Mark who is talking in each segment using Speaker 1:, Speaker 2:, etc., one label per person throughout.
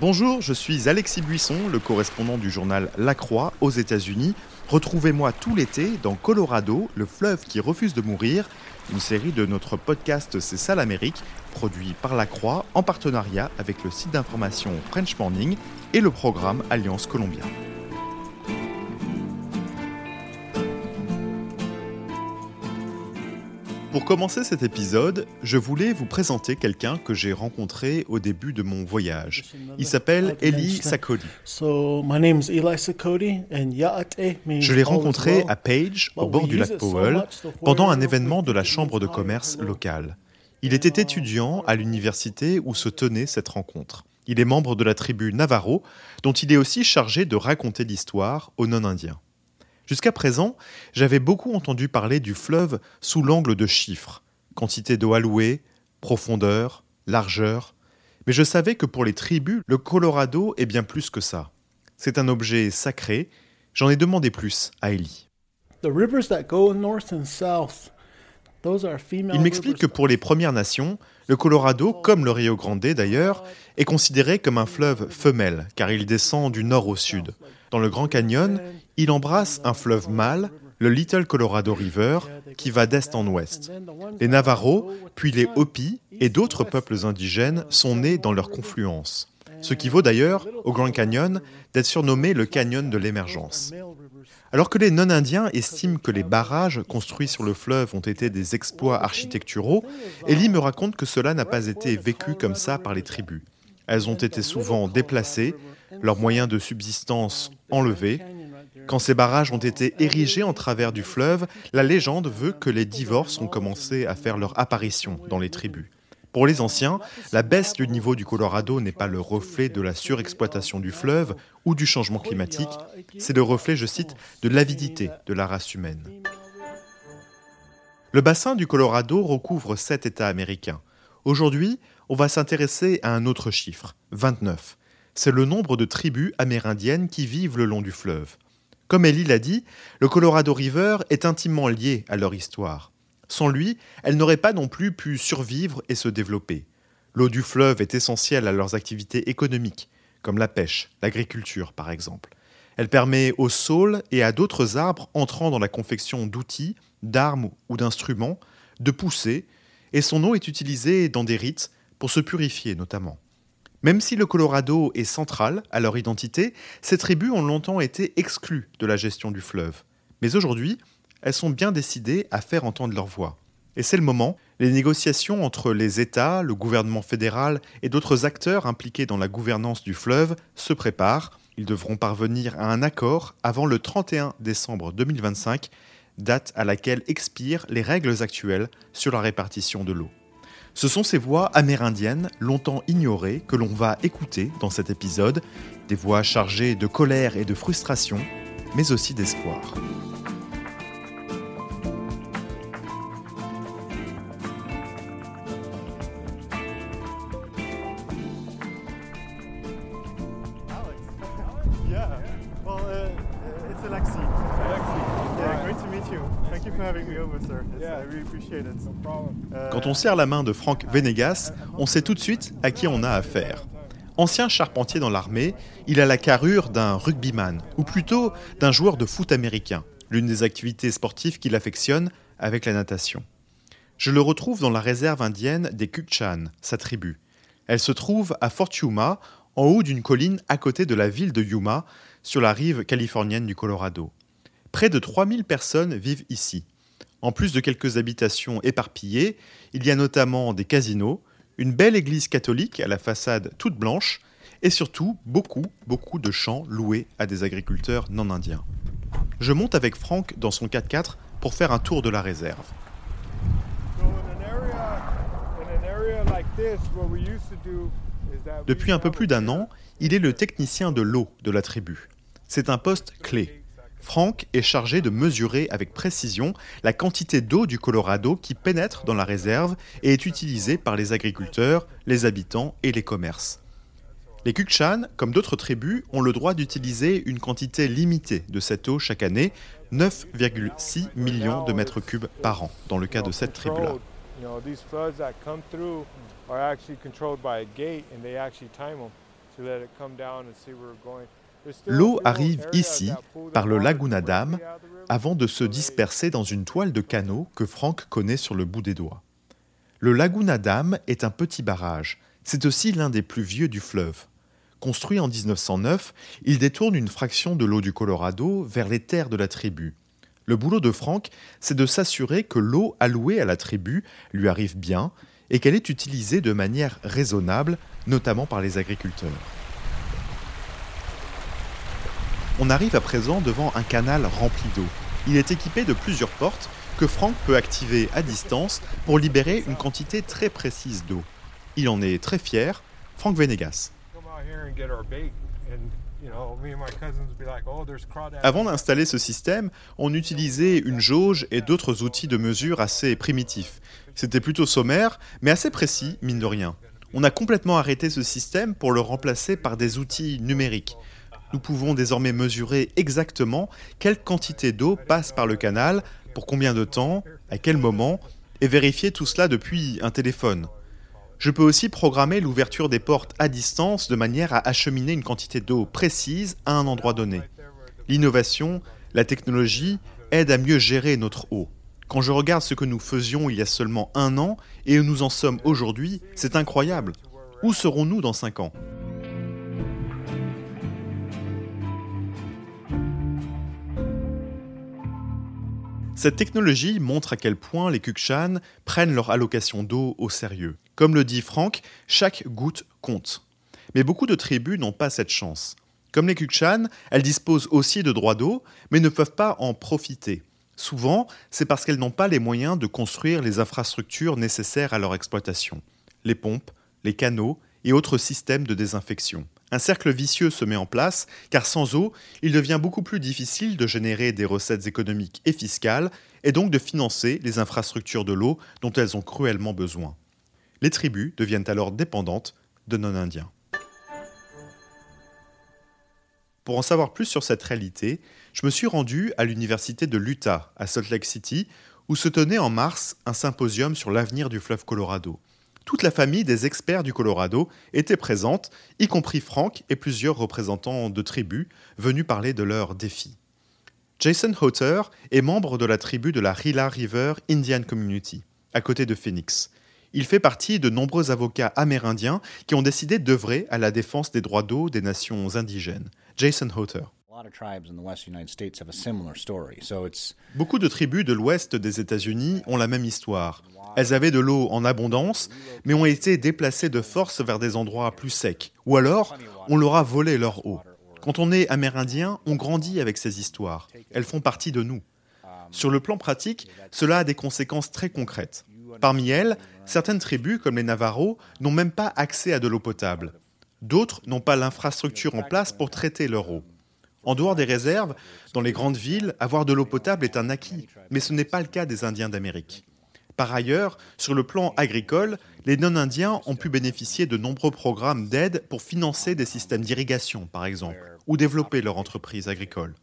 Speaker 1: Bonjour, je suis Alexis Buisson, le correspondant du journal La Croix aux États-Unis. Retrouvez-moi tout l'été dans Colorado, le fleuve qui refuse de mourir, une série de notre podcast C'est ça l'Amérique, produit par La Croix en partenariat avec le site d'information French Morning et le programme Alliance Colombien. Pour commencer cet épisode, je voulais vous présenter quelqu'un que j'ai rencontré au début de mon voyage. Il s'appelle Eli Sakodi. Je l'ai rencontré à Page, au bord du lac Powell, pendant un événement de la Chambre de commerce locale. Il était étudiant à l'université où se tenait cette rencontre. Il est membre de la tribu Navarro, dont il est aussi chargé de raconter l'histoire aux non-indiens. Jusqu'à présent, j'avais beaucoup entendu parler du fleuve sous l'angle de chiffres, quantité d'eau allouée, profondeur, largeur, mais je savais que pour les tribus, le Colorado est bien plus que ça. C'est un objet sacré, j'en ai demandé plus à Ellie. Il m'explique que pour les Premières Nations, le Colorado, comme le Rio Grande d'ailleurs, est considéré comme un fleuve femelle, car il descend du nord au sud. Dans le Grand Canyon, il embrasse un fleuve mâle, le Little Colorado River, qui va d'est en ouest. Les Navarros, puis les Hopi et d'autres peuples indigènes sont nés dans leur confluence. Ce qui vaut d'ailleurs au Grand Canyon d'être surnommé le canyon de l'émergence. Alors que les non-indiens estiment que les barrages construits sur le fleuve ont été des exploits architecturaux, Ellie me raconte que cela n'a pas été vécu comme ça par les tribus. Elles ont été souvent déplacées, leurs moyens de subsistance enlevés. Quand ces barrages ont été érigés en travers du fleuve, la légende veut que les divorces ont commencé à faire leur apparition dans les tribus. Pour les anciens, la baisse du niveau du Colorado n'est pas le reflet de la surexploitation du fleuve ou du changement climatique, c'est le reflet, je cite, de l'avidité de la race humaine. Le bassin du Colorado recouvre sept États américains. Aujourd'hui, on va s'intéresser à un autre chiffre, 29. C'est le nombre de tribus amérindiennes qui vivent le long du fleuve. Comme Ellie l'a dit, le Colorado River est intimement lié à leur histoire. Sans lui, elles n'auraient pas non plus pu survivre et se développer. L'eau du fleuve est essentielle à leurs activités économiques, comme la pêche, l'agriculture par exemple. Elle permet aux saules et à d'autres arbres entrant dans la confection d'outils, d'armes ou d'instruments de pousser, et son eau est utilisée dans des rites pour se purifier notamment. Même si le Colorado est central à leur identité, ces tribus ont longtemps été exclues de la gestion du fleuve. Mais aujourd'hui, elles sont bien décidées à faire entendre leur voix. Et c'est le moment, les négociations entre les États, le gouvernement fédéral et d'autres acteurs impliqués dans la gouvernance du fleuve se préparent. Ils devront parvenir à un accord avant le 31 décembre 2025, date à laquelle expirent les règles actuelles sur la répartition de l'eau. Ce sont ces voix amérindiennes, longtemps ignorées, que l'on va écouter dans cet épisode, des voix chargées de colère et de frustration, mais aussi d'espoir. Quand on serre la main de Frank Venegas, on sait tout de suite à qui on a affaire. Ancien charpentier dans l'armée, il a la carrure d'un rugbyman, ou plutôt d'un joueur de foot américain, l'une des activités sportives qu'il affectionne avec la natation. Je le retrouve dans la réserve indienne des Kukchan, sa tribu. Elle se trouve à Fort Yuma, en haut d'une colline à côté de la ville de Yuma, sur la rive californienne du Colorado. Près de 3000 personnes vivent ici. En plus de quelques habitations éparpillées, il y a notamment des casinos, une belle église catholique à la façade toute blanche, et surtout beaucoup, beaucoup de champs loués à des agriculteurs non indiens. Je monte avec Franck dans son 4x4 pour faire un tour de la réserve. Depuis un peu plus d'un an, il est le technicien de l'eau de la tribu. C'est un poste clé. Frank est chargé de mesurer avec précision la quantité d'eau du Colorado qui pénètre dans la réserve et est utilisée par les agriculteurs, les habitants et les commerces. Les Kukchan, comme d'autres tribus, ont le droit d'utiliser une quantité limitée de cette eau chaque année, 9,6 millions de mètres cubes par an, dans le cas de cette tribu-là. L'eau arrive ici, par le Laguna Dam, avant de se disperser dans une toile de canaux que Frank connaît sur le bout des doigts. Le Laguna Dam est un petit barrage. C'est aussi l'un des plus vieux du fleuve. Construit en 1909, il détourne une fraction de l'eau du Colorado vers les terres de la tribu. Le boulot de Frank, c'est de s'assurer que l'eau allouée à la tribu lui arrive bien et qu'elle est utilisée de manière raisonnable, notamment par les agriculteurs. On arrive à présent devant un canal rempli d'eau. Il est équipé de plusieurs portes que Frank peut activer à distance pour libérer une quantité très précise d'eau. Il en est très fier, Frank Venegas. Avant d'installer ce système, on utilisait une jauge et d'autres outils de mesure assez primitifs. C'était plutôt sommaire, mais assez précis, mine de rien. On a complètement arrêté ce système pour le remplacer par des outils numériques nous pouvons désormais mesurer exactement quelle quantité d'eau passe par le canal, pour combien de temps, à quel moment, et vérifier tout cela depuis un téléphone. Je peux aussi programmer l'ouverture des portes à distance de manière à acheminer une quantité d'eau précise à un endroit donné. L'innovation, la technologie aident à mieux gérer notre eau. Quand je regarde ce que nous faisions il y a seulement un an et où nous en sommes aujourd'hui, c'est incroyable. Où serons-nous dans cinq ans? Cette technologie montre à quel point les Kukshan prennent leur allocation d'eau au sérieux. Comme le dit Franck, chaque goutte compte. Mais beaucoup de tribus n'ont pas cette chance. Comme les Kukshan, elles disposent aussi de droits d'eau, mais ne peuvent pas en profiter. Souvent, c'est parce qu'elles n'ont pas les moyens de construire les infrastructures nécessaires à leur exploitation. Les pompes, les canaux et autres systèmes de désinfection. Un cercle vicieux se met en place, car sans eau, il devient beaucoup plus difficile de générer des recettes économiques et fiscales, et donc de financer les infrastructures de l'eau dont elles ont cruellement besoin. Les tribus deviennent alors dépendantes de non-indiens. Pour en savoir plus sur cette réalité, je me suis rendu à l'université de l'Utah, à Salt Lake City, où se tenait en mars un symposium sur l'avenir du fleuve Colorado toute la famille des experts du Colorado était présente, y compris Frank et plusieurs représentants de tribus venus parler de leurs défis. Jason Hotter est membre de la tribu de la Rila River Indian Community, à côté de Phoenix. Il fait partie de nombreux avocats amérindiens qui ont décidé d'œuvrer à la défense des droits d'eau des nations indigènes. Jason Hotter. Beaucoup de tribus de l'ouest des États-Unis ont la même histoire. Elles avaient de l'eau en abondance, mais ont été déplacées de force vers des endroits plus secs. Ou alors, on leur a volé leur eau. Quand on est amérindien, on grandit avec ces histoires. Elles font partie de nous. Sur le plan pratique, cela a des conséquences très concrètes. Parmi elles, certaines tribus, comme les Navarros, n'ont même pas accès à de l'eau potable. D'autres n'ont pas l'infrastructure en place pour traiter leur eau. En dehors des réserves, dans les grandes villes, avoir de l'eau potable est un acquis, mais ce n'est pas le cas des Indiens d'Amérique. Par ailleurs, sur le plan agricole, les non-indiens ont pu bénéficier de nombreux programmes d'aide pour financer des systèmes d'irrigation, par exemple, ou développer leur entreprise agricole.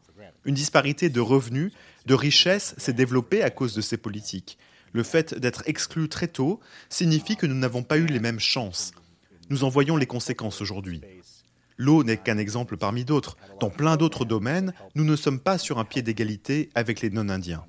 Speaker 1: Une disparité de revenus, de richesses s'est développée à cause de ces politiques. Le fait d'être exclus très tôt signifie que nous n'avons pas eu les mêmes chances. Nous en voyons les conséquences aujourd'hui. L'eau n'est qu'un exemple parmi d'autres. Dans plein d'autres domaines, nous ne sommes pas sur un pied d'égalité avec les non-indiens.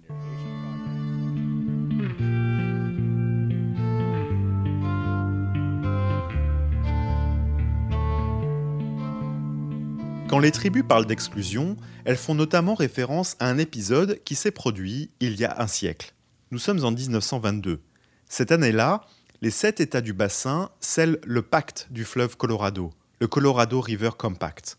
Speaker 1: Quand les tribus parlent d'exclusion, elles font notamment référence à un épisode qui s'est produit il y a un siècle. Nous sommes en 1922. Cette année-là, les sept États du bassin scellent le pacte du fleuve Colorado, le Colorado River Compact.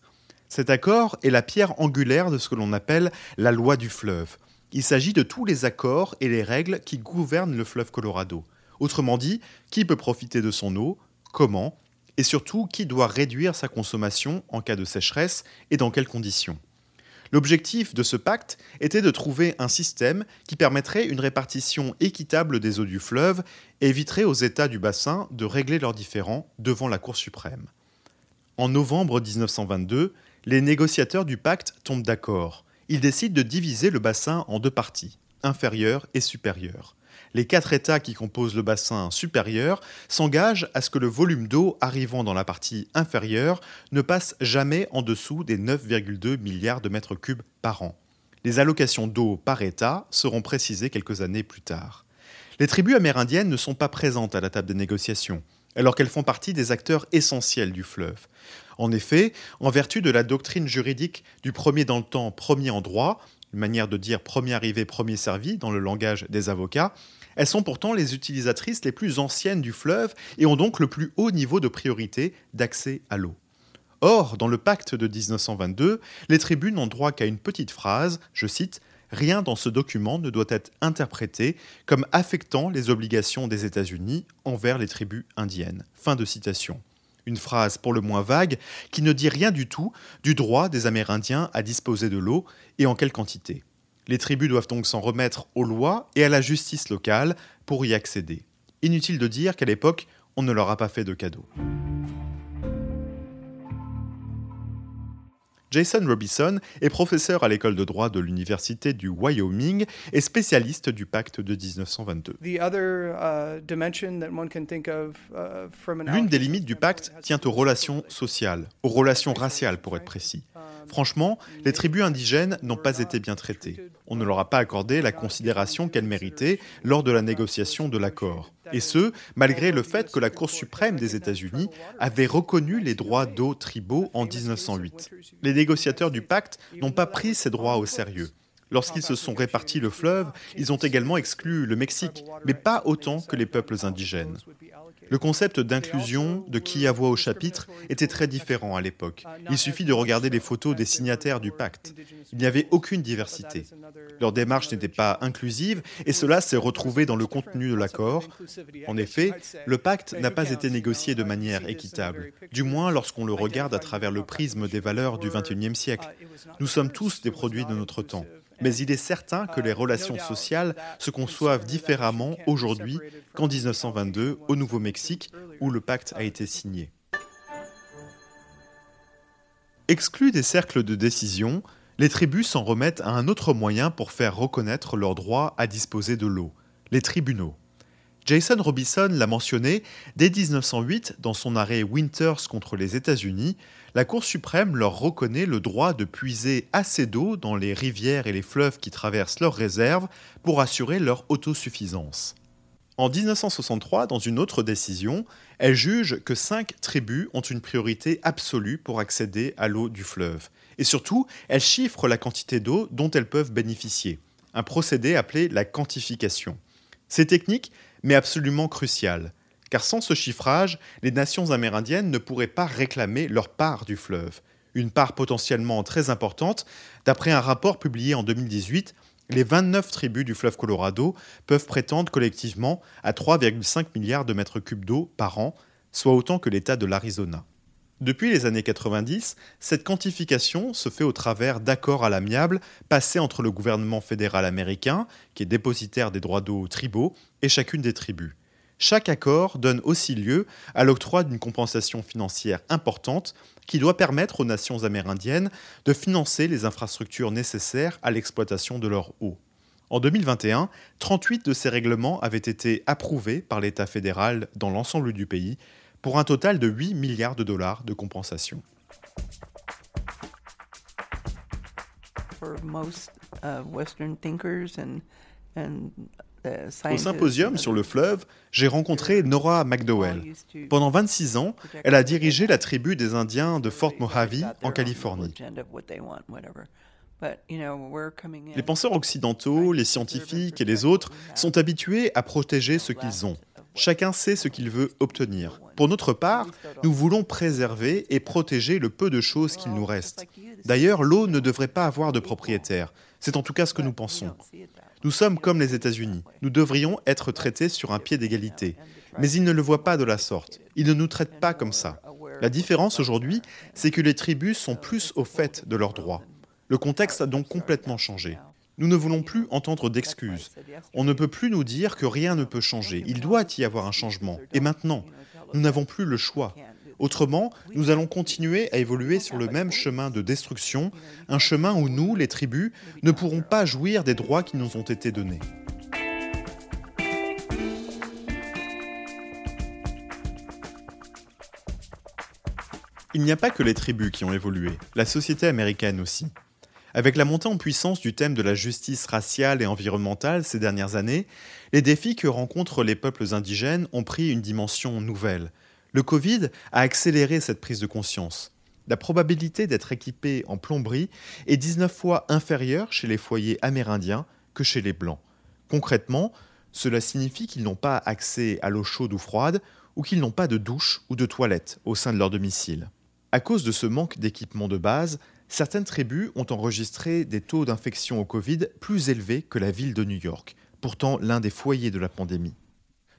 Speaker 1: Cet accord est la pierre angulaire de ce que l'on appelle la loi du fleuve. Il s'agit de tous les accords et les règles qui gouvernent le fleuve Colorado. Autrement dit, qui peut profiter de son eau, comment, et surtout qui doit réduire sa consommation en cas de sécheresse et dans quelles conditions. L'objectif de ce pacte était de trouver un système qui permettrait une répartition équitable des eaux du fleuve et éviterait aux États du bassin de régler leurs différends devant la Cour suprême. En novembre 1922, les négociateurs du pacte tombent d'accord. Ils décident de diviser le bassin en deux parties, inférieure et supérieure. Les quatre États qui composent le bassin supérieur s'engagent à ce que le volume d'eau arrivant dans la partie inférieure ne passe jamais en dessous des 9,2 milliards de mètres cubes par an. Les allocations d'eau par État seront précisées quelques années plus tard. Les tribus amérindiennes ne sont pas présentes à la table des négociations alors qu'elles font partie des acteurs essentiels du fleuve. En effet, en vertu de la doctrine juridique du premier dans le temps, premier en droit, une manière de dire premier arrivé, premier servi dans le langage des avocats, elles sont pourtant les utilisatrices les plus anciennes du fleuve et ont donc le plus haut niveau de priorité d'accès à l'eau. Or, dans le pacte de 1922, les tribus n'ont droit qu'à une petite phrase, je cite, Rien dans ce document ne doit être interprété comme affectant les obligations des États-Unis envers les tribus indiennes. Fin de citation. Une phrase pour le moins vague qui ne dit rien du tout du droit des Amérindiens à disposer de l'eau et en quelle quantité. Les tribus doivent donc s'en remettre aux lois et à la justice locale pour y accéder. Inutile de dire qu'à l'époque, on ne leur a pas fait de cadeau. Jason Robinson est professeur à l'école de droit de l'Université du Wyoming et spécialiste du pacte de 1922. Uh, uh, L'une des limites du pacte tient aux relations sociales, aux relations raciales pour être précis. Franchement, les tribus indigènes n'ont pas été bien traitées. On ne leur a pas accordé la considération qu'elles méritaient lors de la négociation de l'accord. Et ce, malgré le fait que la Cour suprême des États-Unis avait reconnu les droits d'eau tribaux en 1908. Les négociateurs du pacte n'ont pas pris ces droits au sérieux. Lorsqu'ils se sont répartis le fleuve, ils ont également exclu le Mexique, mais pas autant que les peuples indigènes. Le concept d'inclusion, de qui a voix au chapitre, était très différent à l'époque. Il suffit de regarder les photos des signataires du pacte. Il n'y avait aucune diversité. Leur démarche n'était pas inclusive et cela s'est retrouvé dans le contenu de l'accord. En effet, le pacte n'a pas été négocié de manière équitable, du moins lorsqu'on le regarde à travers le prisme des valeurs du XXIe siècle. Nous sommes tous des produits de notre temps mais il est certain que les relations sociales se conçoivent différemment aujourd'hui qu'en 1922 au Nouveau-Mexique, où le pacte a été signé. Exclus des cercles de décision, les tribus s'en remettent à un autre moyen pour faire reconnaître leur droit à disposer de l'eau, les tribunaux. Jason Robinson l'a mentionné, dès 1908, dans son arrêt Winters contre les États-Unis, la Cour suprême leur reconnaît le droit de puiser assez d'eau dans les rivières et les fleuves qui traversent leurs réserves pour assurer leur autosuffisance. En 1963, dans une autre décision, elle juge que cinq tribus ont une priorité absolue pour accéder à l'eau du fleuve. Et surtout, elle chiffre la quantité d'eau dont elles peuvent bénéficier, un procédé appelé la quantification. C'est technique, mais absolument crucial, car sans ce chiffrage, les nations amérindiennes ne pourraient pas réclamer leur part du fleuve, une part potentiellement très importante. D'après un rapport publié en 2018, les 29 tribus du fleuve Colorado peuvent prétendre collectivement à 3,5 milliards de mètres cubes d'eau par an, soit autant que l'État de l'Arizona. Depuis les années 90, cette quantification se fait au travers d'accords à l'amiable passés entre le gouvernement fédéral américain, qui est dépositaire des droits d'eau tribaux, et chacune des tribus. Chaque accord donne aussi lieu à l'octroi d'une compensation financière importante qui doit permettre aux nations amérindiennes de financer les infrastructures nécessaires à l'exploitation de leur eau. En 2021, 38 de ces règlements avaient été approuvés par l'État fédéral dans l'ensemble du pays, pour un total de 8 milliards de dollars de compensation. Au symposium sur le fleuve, j'ai rencontré Nora McDowell. Pendant 26 ans, elle a dirigé la tribu des Indiens de Fort Mojave en Californie. Les penseurs occidentaux, les scientifiques et les autres sont habitués à protéger ce qu'ils ont. Chacun sait ce qu'il veut obtenir. Pour notre part, nous voulons préserver et protéger le peu de choses qu'il nous reste. D'ailleurs, l'eau ne devrait pas avoir de propriétaire. C'est en tout cas ce que nous pensons. Nous sommes comme les États-Unis. Nous devrions être traités sur un pied d'égalité. Mais ils ne le voient pas de la sorte. Ils ne nous traitent pas comme ça. La différence aujourd'hui, c'est que les tribus sont plus au fait de leurs droits. Le contexte a donc complètement changé. Nous ne voulons plus entendre d'excuses. On ne peut plus nous dire que rien ne peut changer. Il doit y avoir un changement. Et maintenant, nous n'avons plus le choix. Autrement, nous allons continuer à évoluer sur le même chemin de destruction, un chemin où nous, les tribus, ne pourrons pas jouir des droits qui nous ont été donnés. Il n'y a pas que les tribus qui ont évolué, la société américaine aussi. Avec la montée en puissance du thème de la justice raciale et environnementale ces dernières années, les défis que rencontrent les peuples indigènes ont pris une dimension nouvelle. Le Covid a accéléré cette prise de conscience. La probabilité d'être équipé en plomberie est 19 fois inférieure chez les foyers amérindiens que chez les blancs. Concrètement, cela signifie qu'ils n'ont pas accès à l'eau chaude ou froide ou qu'ils n'ont pas de douche ou de toilette au sein de leur domicile. À cause de ce manque d'équipement de base, certaines tribus ont enregistré des taux d'infection au Covid plus élevés que la ville de New York, pourtant l'un des foyers de la pandémie.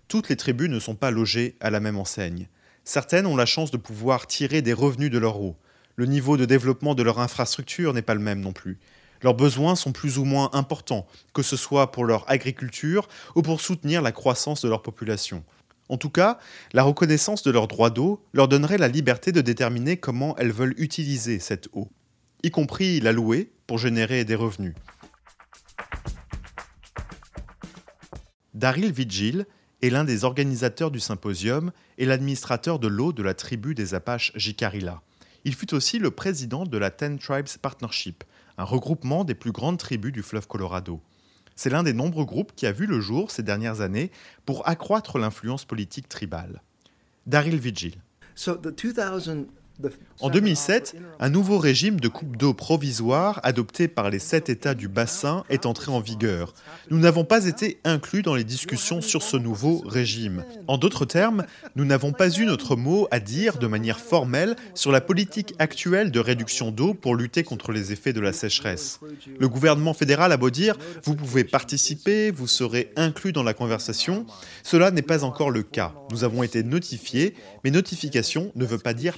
Speaker 1: Toutes les tribus ne sont pas logées à la même enseigne. Certaines ont la chance de pouvoir tirer des revenus de leur eau. Le niveau de développement de leur infrastructure n'est pas le même non plus. Leurs besoins sont plus ou moins importants, que ce soit pour leur agriculture ou pour soutenir la croissance de leur population. En tout cas, la reconnaissance de leur droit d'eau leur donnerait la liberté de déterminer comment elles veulent utiliser cette eau, y compris la louer pour générer des revenus. Daryl Vigil est l'un des organisateurs du symposium et l'administrateur de l'eau de la tribu des Apaches Jicarilla. Il fut aussi le président de la Ten Tribes Partnership, un regroupement des plus grandes tribus du fleuve Colorado. C'est l'un des nombreux groupes qui a vu le jour ces dernières années pour accroître l'influence politique tribale. Daryl Vigil. En 2007, un nouveau régime de coupe d'eau provisoire adopté par les sept États du bassin est entré en vigueur. Nous n'avons pas été inclus dans les discussions sur ce nouveau régime. En d'autres termes, nous n'avons pas eu notre mot à dire de manière formelle sur la politique actuelle de réduction d'eau pour lutter contre les effets de la sécheresse. Le gouvernement fédéral a beau dire vous pouvez participer, vous serez inclus dans la conversation, cela n'est pas encore le cas. Nous avons été notifiés, mais notification ne veut pas dire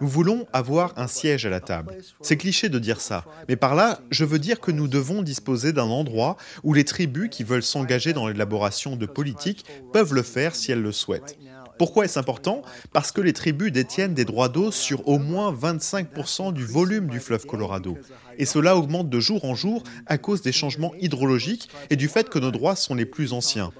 Speaker 1: nous voulons avoir un siège à la table. C'est cliché de dire ça, mais par là, je veux dire que nous devons disposer d'un endroit où les tribus qui veulent s'engager dans l'élaboration de politiques peuvent le faire si elles le souhaitent. Pourquoi est-ce important? Parce que les tribus détiennent des droits d'eau sur au moins 25% du volume du fleuve Colorado. Et cela augmente de jour en jour à cause des changements hydrologiques et du fait que nos droits sont les plus anciens.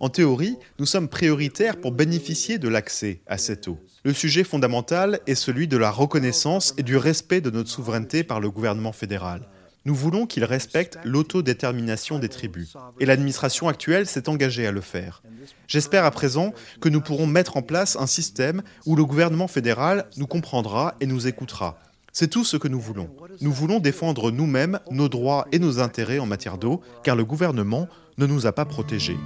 Speaker 1: En théorie, nous sommes prioritaires pour bénéficier de l'accès à cette eau. Le sujet fondamental est celui de la reconnaissance et du respect de notre souveraineté par le gouvernement fédéral. Nous voulons qu'il respecte l'autodétermination des tribus. Et l'administration actuelle s'est engagée à le faire. J'espère à présent que nous pourrons mettre en place un système où le gouvernement fédéral nous comprendra et nous écoutera. C'est tout ce que nous voulons. Nous voulons défendre nous-mêmes nos droits et nos intérêts en matière d'eau, car le gouvernement ne nous a pas protégés.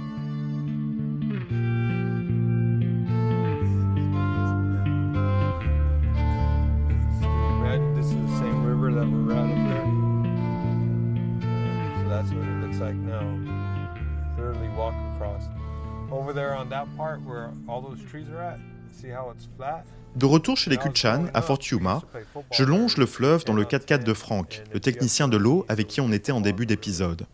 Speaker 1: De retour chez les Kutchan, à Fort Yuma, je longe le fleuve dans le 4x4 de Frank, le technicien de l'eau avec qui on était en début d'épisode.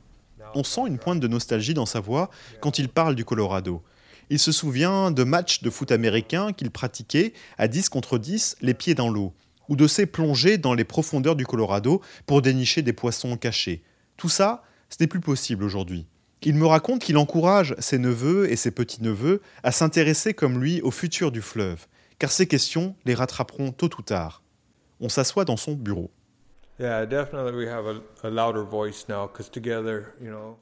Speaker 1: On sent une pointe de nostalgie dans sa voix quand il parle du Colorado. Il se souvient de matchs de foot américains qu'il pratiquait à 10 contre 10, les pieds dans l'eau, ou de ses plongées dans les profondeurs du Colorado pour dénicher des poissons cachés. Tout ça, ce n'est plus possible aujourd'hui. Il me raconte qu'il encourage ses neveux et ses petits-neveux à s'intéresser comme lui au futur du fleuve, car ces questions les rattraperont tôt ou tard. On s'assoit dans son bureau.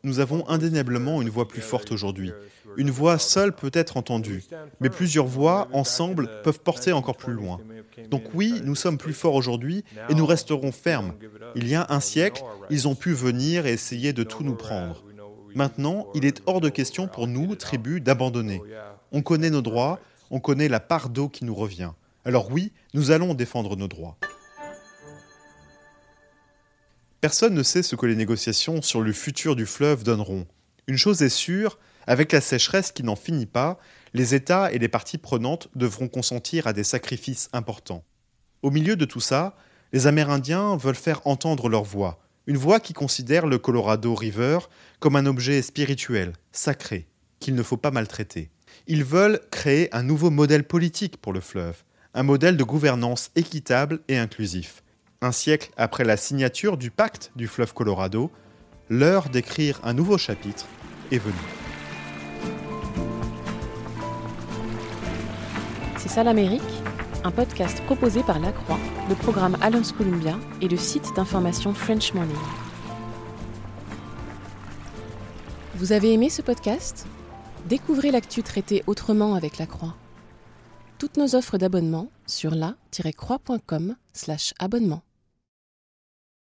Speaker 1: Nous avons indéniablement une voix plus forte aujourd'hui. Une voix seule peut être entendue, mais plusieurs voix ensemble peuvent porter encore plus loin. Donc oui, nous sommes plus forts aujourd'hui et nous resterons fermes. Il y a un siècle, ils ont pu venir et essayer de tout nous prendre. Maintenant, il est hors de question pour nous, tribus, d'abandonner. On connaît nos droits, on connaît la part d'eau qui nous revient. Alors oui, nous allons défendre nos droits. Personne ne sait ce que les négociations sur le futur du fleuve donneront. Une chose est sûre, avec la sécheresse qui n'en finit pas, les États et les parties prenantes devront consentir à des sacrifices importants. Au milieu de tout ça, les Amérindiens veulent faire entendre leur voix, une voix qui considère le Colorado River comme un objet spirituel, sacré, qu'il ne faut pas maltraiter. Ils veulent créer un nouveau modèle politique pour le fleuve, un modèle de gouvernance équitable et inclusif. Un siècle après la signature du pacte du fleuve Colorado, l'heure d'écrire un nouveau chapitre est venue.
Speaker 2: C'est ça l'Amérique? Un podcast proposé par La Croix, le programme Alliance Columbia et le site d'information French Morning. Vous avez aimé ce podcast? Découvrez l'actu traité autrement avec La Croix. Toutes nos offres d'abonnement sur la-croix.com/abonnement.